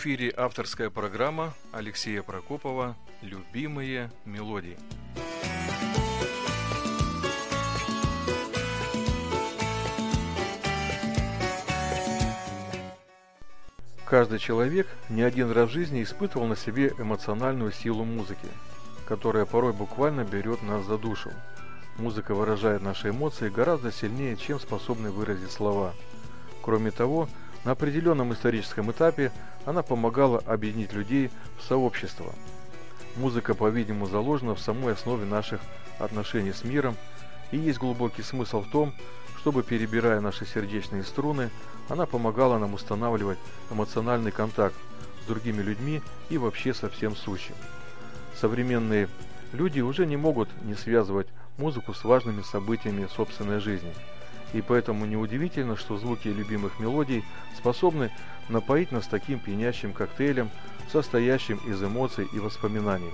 Эфире авторская программа Алексея Прокопова «Любимые мелодии». Каждый человек не один раз в жизни испытывал на себе эмоциональную силу музыки, которая порой буквально берет нас за душу. Музыка выражает наши эмоции гораздо сильнее, чем способны выразить слова. Кроме того, на определенном историческом этапе она помогала объединить людей в сообщество. Музыка, по-видимому, заложена в самой основе наших отношений с миром, и есть глубокий смысл в том, чтобы, перебирая наши сердечные струны, она помогала нам устанавливать эмоциональный контакт с другими людьми и вообще со всем сущим. Современные люди уже не могут не связывать музыку с важными событиями собственной жизни. И поэтому неудивительно, что звуки любимых мелодий способны напоить нас таким пьянящим коктейлем, состоящим из эмоций и воспоминаний.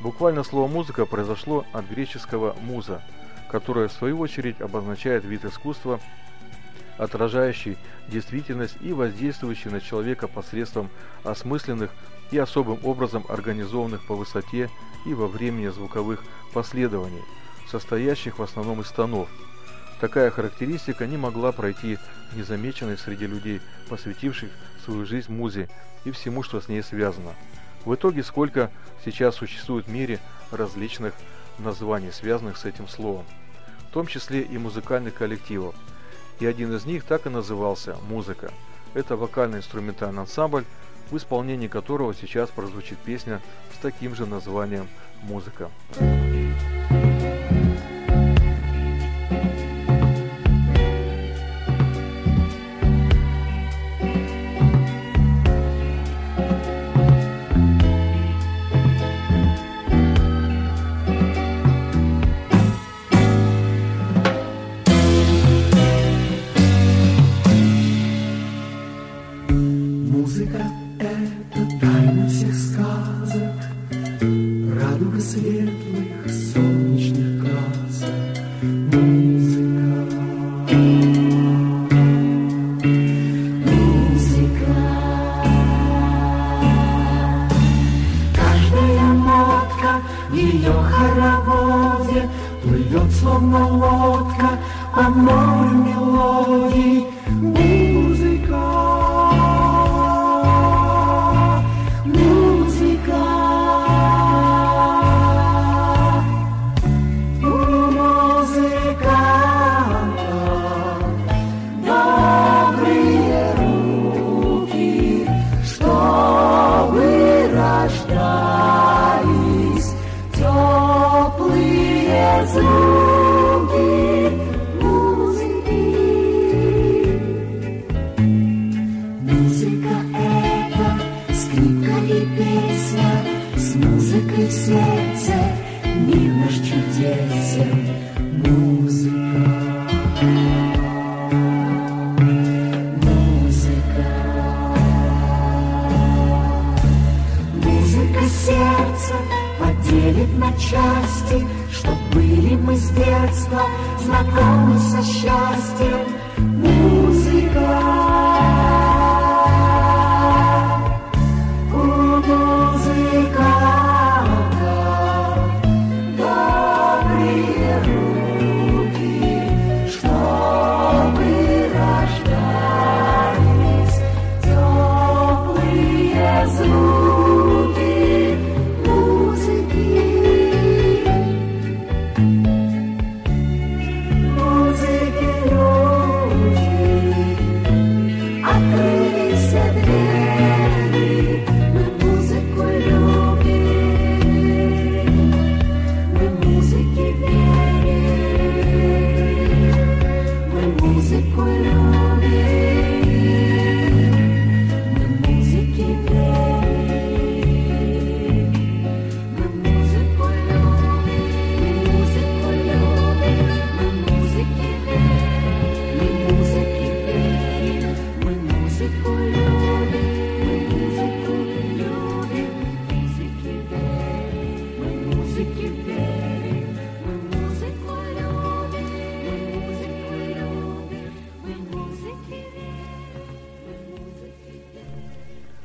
Буквально слово «музыка» произошло от греческого «муза», которое в свою очередь обозначает вид искусства, отражающий действительность и воздействующий на человека посредством осмысленных и особым образом организованных по высоте и во времени звуковых последований, состоящих в основном из тонов. Такая характеристика не могла пройти незамеченной среди людей, посвятивших свою жизнь музе и всему, что с ней связано. В итоге сколько сейчас существует в мире различных названий, связанных с этим словом, в том числе и музыкальных коллективов. И один из них так и назывался «Музыка». Это вокально-инструментальный ансамбль, в исполнении которого сейчас прозвучит песня с таким же названием «Музыка». Плывет словно лодка по морю мелодии.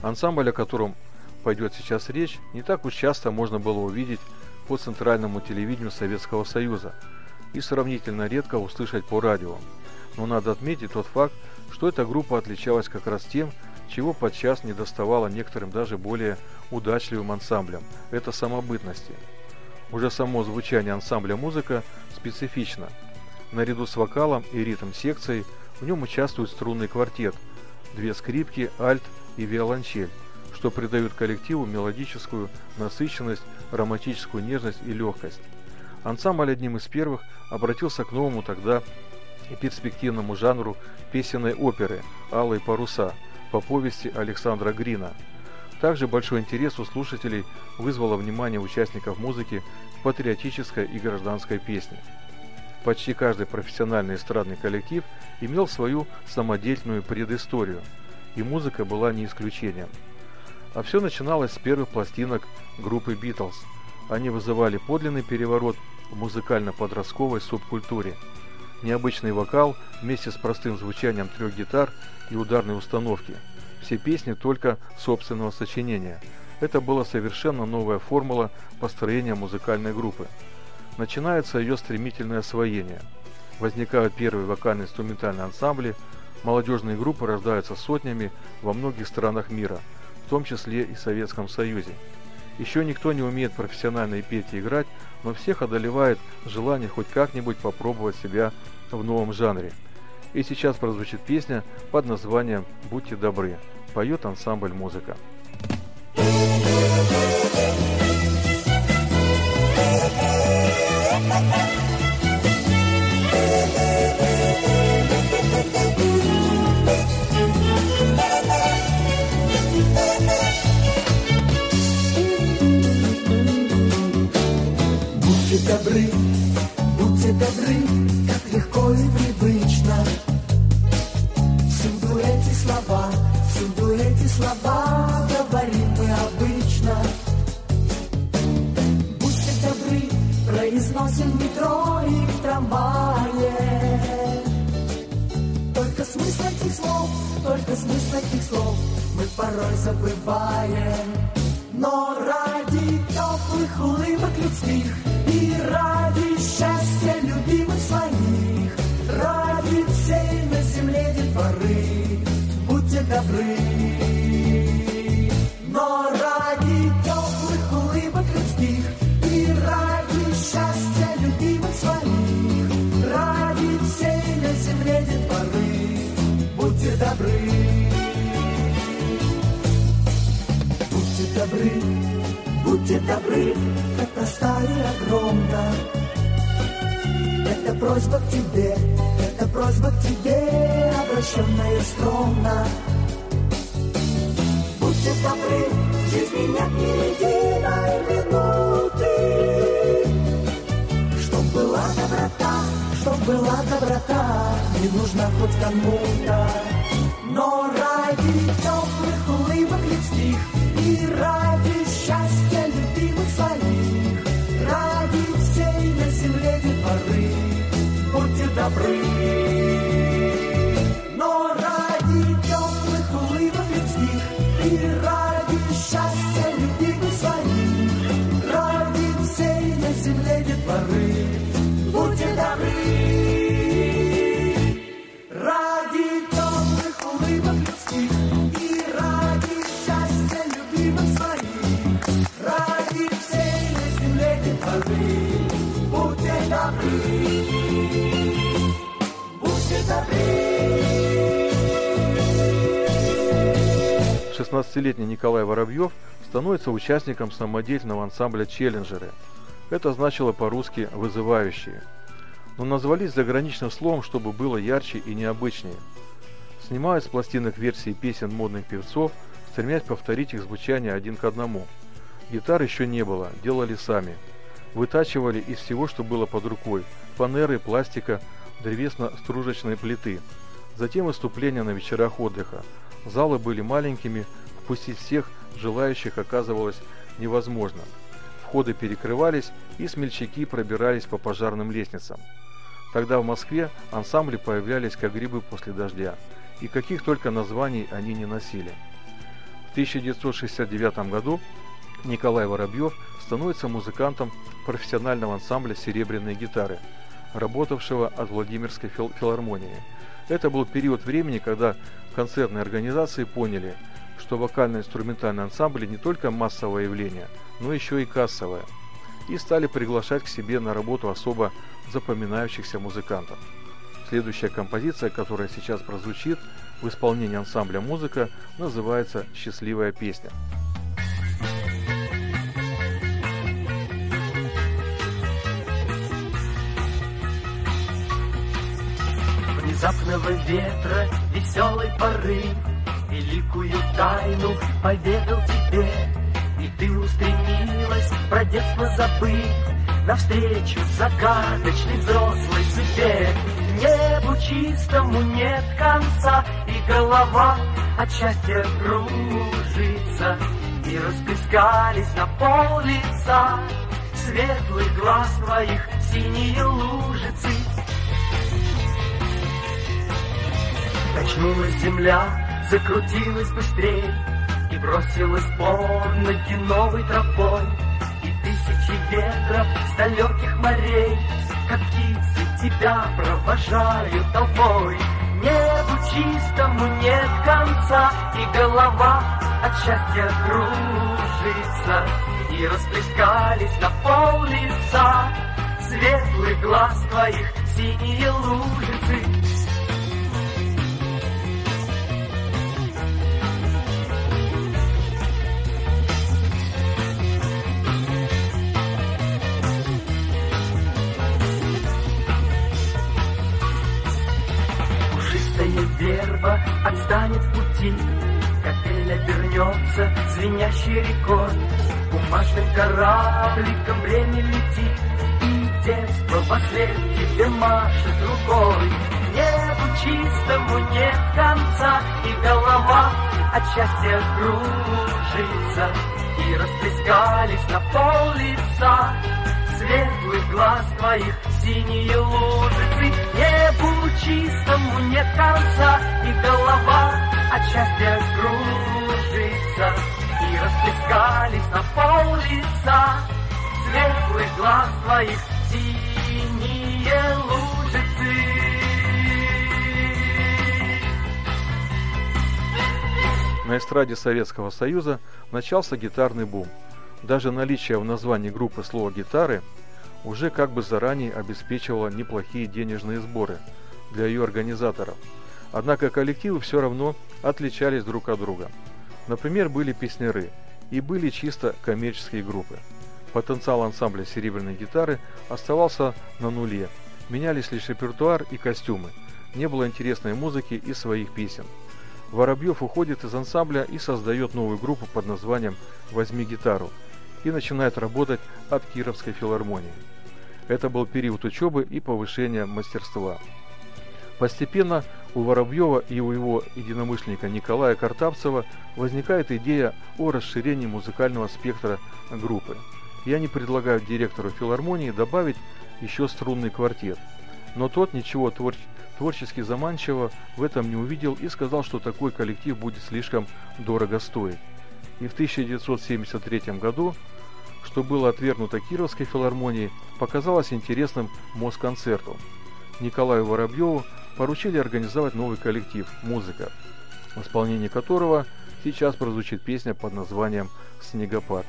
Ансамбль, о котором пойдет сейчас речь, не так уж часто можно было увидеть по центральному телевидению Советского Союза и сравнительно редко услышать по радио. Но надо отметить тот факт, что эта группа отличалась как раз тем, чего подчас не доставало некоторым даже более удачливым ансамблям – это самобытности. Уже само звучание ансамбля музыка специфично. Наряду с вокалом и ритм-секцией в нем участвует струнный квартет, две скрипки, альт и виолончель, что придают коллективу мелодическую насыщенность, романтическую нежность и легкость. Ансамбль одним из первых обратился к новому тогда и перспективному жанру песенной оперы «Алые паруса» по повести Александра Грина. Также большой интерес у слушателей вызвало внимание участников музыки патриотической и гражданской песне. Почти каждый профессиональный эстрадный коллектив имел свою самодельную предысторию, и музыка была не исключением. А все начиналось с первых пластинок группы Битлз. Они вызывали подлинный переворот в музыкально-подростковой субкультуре. Необычный вокал вместе с простым звучанием трех гитар и ударной установки. Все песни только собственного сочинения. Это была совершенно новая формула построения музыкальной группы. Начинается ее стремительное освоение. Возникают первые вокально-инструментальные ансамбли, молодежные группы рождаются сотнями во многих странах мира, в том числе и Советском Союзе. Еще никто не умеет профессионально петь и играть, но всех одолевает желание хоть как-нибудь попробовать себя в новом жанре. И сейчас прозвучит песня под названием «Будьте добры». Поет ансамбль «Музыка». Будьте добры, как легко и привычно. Всюду эти слова, всюду эти слова говорим мы обычно. Будьте добры, произносим метро и в трамвае. Только смысл этих слов, только смысл этих слов мы порой забываем. Но ради теплых улыбок людских и ради счастья добры. Но ради теплых улыбок людских и ради счастья любимых своих, ради всей на земле детворы, будьте добры. Будьте добры, будьте добры, как проста и. Это просьба к тебе, это просьба к тебе, обращенная скромно. Будьте добры, жизни нет ни единой минуты, Чтоб была доброта, чтоб была доброта, не нужна хоть кому-то. Но ради теплых улыбок людских и ради счастья любимых своих, ради всей на земле детворы, будьте добры. 16-летний Николай Воробьев становится участником самодеятельного ансамбля «Челленджеры». Это значило по-русски «вызывающие». Но назвались заграничным словом, чтобы было ярче и необычнее. Снимают с пластинок версии песен модных певцов, стремясь повторить их звучание один к одному. Гитар еще не было, делали сами. Вытачивали из всего, что было под рукой – фанеры, пластика, древесно-стружечные плиты. Затем выступления на вечерах отдыха. Залы были маленькими, впустить всех желающих оказывалось невозможно. Входы перекрывались, и смельчаки пробирались по пожарным лестницам. Тогда в Москве ансамбли появлялись как грибы после дождя, и каких только названий они не носили. В 1969 году Николай Воробьев становится музыкантом профессионального ансамбля «Серебряные гитары», работавшего от Владимирской филармонии. Это был период времени, когда концертные организации поняли, что вокально-инструментальный ансамбль не только массовое явление, но еще и кассовое, и стали приглашать к себе на работу особо запоминающихся музыкантов. Следующая композиция, которая сейчас прозвучит в исполнении ансамбля «Музыка», называется «Счастливая песня». Внезапного ветра веселый порыв Великую тайну поведал тебе И ты устремилась, про детство забыв Навстречу загадочной взрослой судьбе Небу чистому нет конца И голова от счастья кружится. И расплескались на пол лица Светлый глаз твоих синие лужицы Качнулась земля, закрутилась быстрей И бросилась под ноги новой тропой. И тысячи ветров с далеких морей Как птицы тебя провожают толпой. Небу чистому нет конца И голова от счастья кружится. И расплескались на пол лица Светлый глаз твоих синие лужицы верба отстанет в пути, Капель обернется звенящей рекой, Бумажным корабликом время летит, И детство послед тебе машет рукой. Небу чистому нет конца, И голова от счастья кружится, И расплескались на пол лица Светлых глаз твоих синие лужицы. Небу чистому нет конца И голова от счастья кружится. И расплескались на пол лица Светлых глаз твоих синие лужицы. На эстраде Советского Союза начался гитарный бум – даже наличие в названии группы слова «гитары» уже как бы заранее обеспечивало неплохие денежные сборы для ее организаторов. Однако коллективы все равно отличались друг от друга. Например, были песняры и были чисто коммерческие группы. Потенциал ансамбля серебряной гитары оставался на нуле. Менялись лишь репертуар и костюмы. Не было интересной музыки и своих песен. Воробьев уходит из ансамбля и создает новую группу под названием «Возьми гитару», и начинает работать от Кировской филармонии. Это был период учебы и повышения мастерства. Постепенно у Воробьева и у его единомышленника Николая Картавцева возникает идея о расширении музыкального спектра группы. И они предлагают директору филармонии добавить еще струнный квартет. Но тот ничего твор творчески заманчивого в этом не увидел и сказал, что такой коллектив будет слишком дорого стоить и в 1973 году, что было отвергнуто Кировской филармонией, показалось интересным Москонцерту. Николаю Воробьеву поручили организовать новый коллектив «Музыка», в исполнении которого сейчас прозвучит песня под названием «Снегопад».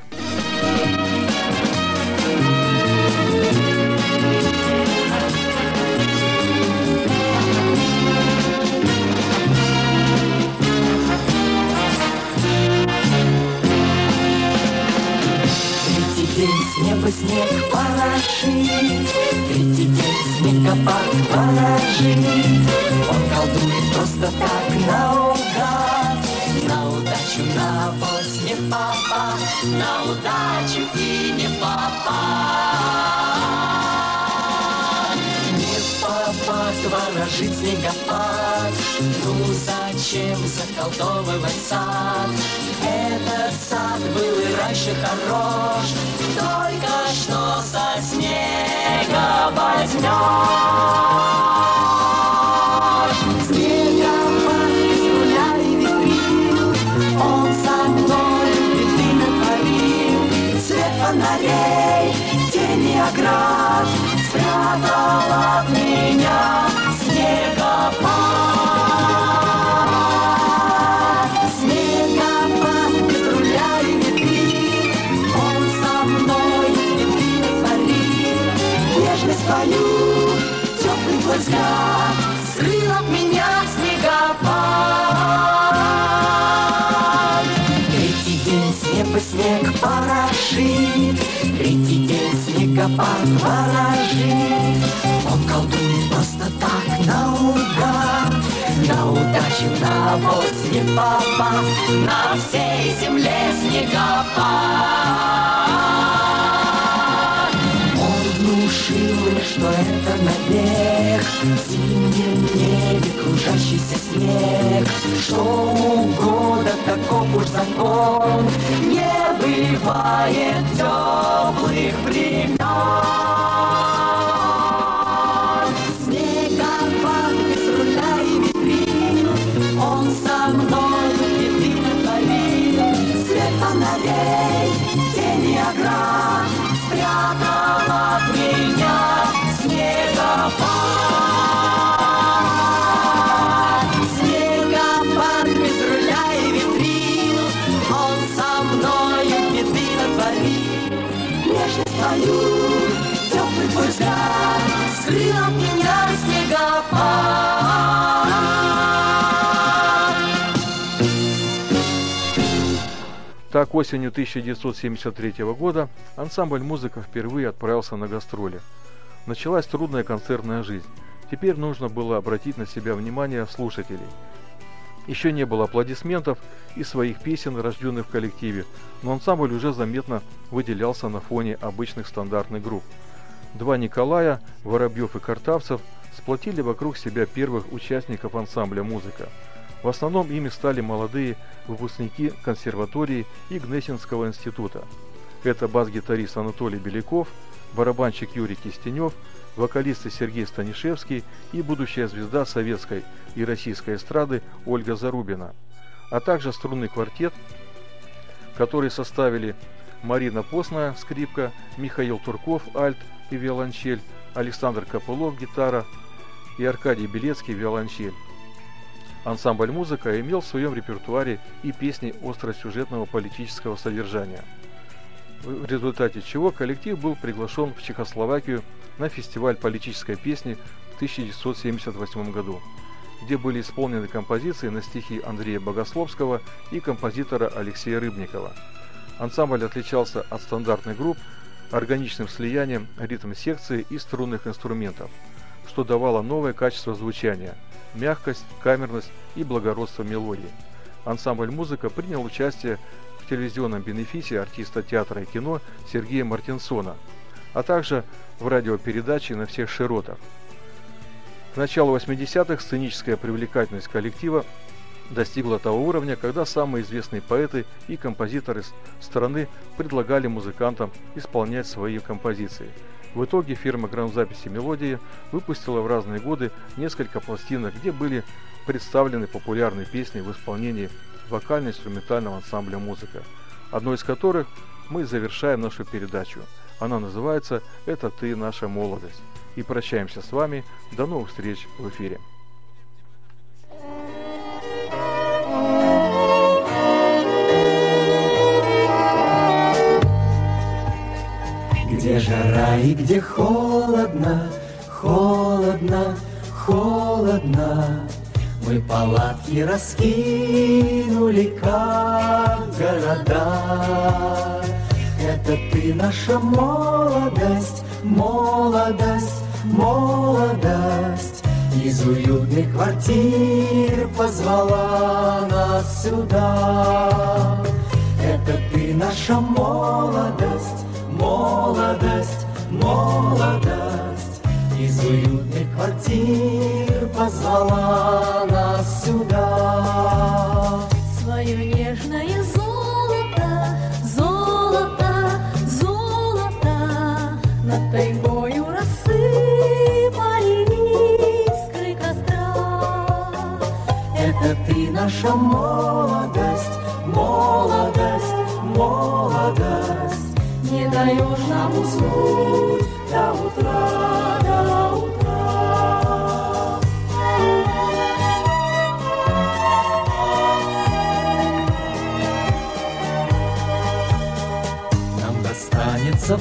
Бы снег положить, Третий день снегопад положить. Он колдует просто так наугад, На удачу, на авось не папа, На удачу и не папа. Папа, ворожит снегопад, Ну зачем заколдовывать сад? Этот сад был и раньше хорош, только что со снега возьмешь. Снегопад ворожит. Он колдует просто так наугад, На удачу, на авось не попав, На всей земле снегопад. внушил, что это набег В зимнем небе кружащийся снег Что у года таков уж закон Не бывает теплых времен Снегопад без руля и витрин Он со мной беды натворил Свет фонарей, тени оград Спрятал Так, осенью 1973 года ансамбль «Музыка» впервые отправился на гастроли. Началась трудная концертная жизнь. Теперь нужно было обратить на себя внимание слушателей. Еще не было аплодисментов и своих песен, рожденных в коллективе, но ансамбль уже заметно выделялся на фоне обычных стандартных групп. Два Николая, Воробьев и Картавцев, сплотили вокруг себя первых участников ансамбля «Музыка». В основном ими стали молодые выпускники консерватории и Гнесинского института. Это бас-гитарист Анатолий Беляков, барабанщик Юрий Кистенев, вокалисты Сергей Станишевский и будущая звезда советской и российской эстрады Ольга Зарубина, а также струнный квартет, который составили Марина Постная, скрипка, Михаил Турков, альт и виолончель, Александр Копылов, гитара и Аркадий Белецкий, виолончель. Ансамбль «Музыка» имел в своем репертуаре и песни остросюжетного политического содержания, в результате чего коллектив был приглашен в Чехословакию на фестиваль политической песни в 1978 году, где были исполнены композиции на стихи Андрея Богословского и композитора Алексея Рыбникова. Ансамбль отличался от стандартных групп органичным слиянием ритм-секции и струнных инструментов, что давало новое качество звучания – мягкость, камерность и благородство мелодии. Ансамбль «Музыка» принял участие в телевизионном бенефисе артиста театра и кино Сергея Мартинсона, а также в радиопередаче «На всех широтах». К началу 80-х сценическая привлекательность коллектива достигла того уровня, когда самые известные поэты и композиторы страны предлагали музыкантам исполнять свои композиции – в итоге фирма грамзаписи «Мелодии» выпустила в разные годы несколько пластинок, где были представлены популярные песни в исполнении вокально-инструментального ансамбля «Музыка», одной из которых мы завершаем нашу передачу. Она называется «Это ты, наша молодость». И прощаемся с вами. До новых встреч в эфире. Где жара и где холодно, холодно, холодно. Мы палатки раскинули, как города. Это ты наша молодость, молодость, молодость. Из уютных квартир позвала нас сюда. Это ты наша молодость, молодость, молодость. Из уютных квартир позвала нас сюда. Свое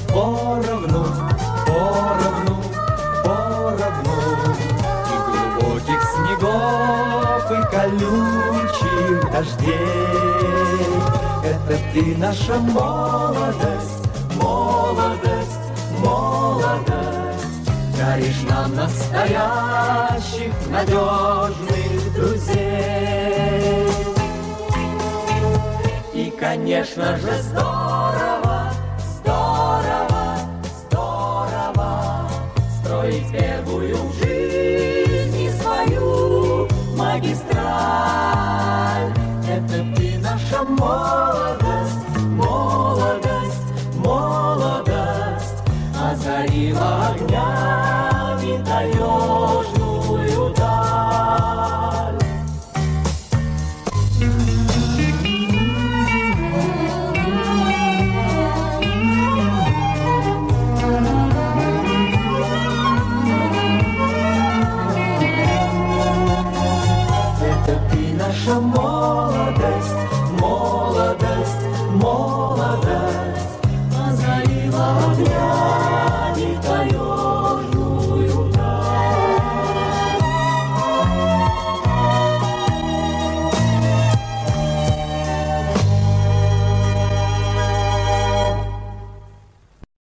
поровну, поровну, поровну. И глубоких снегов, и колючих дождей. Это ты наша молодость, молодость, молодость. Даришь нам настоящих, надежных друзей. И, конечно же, здорово, ты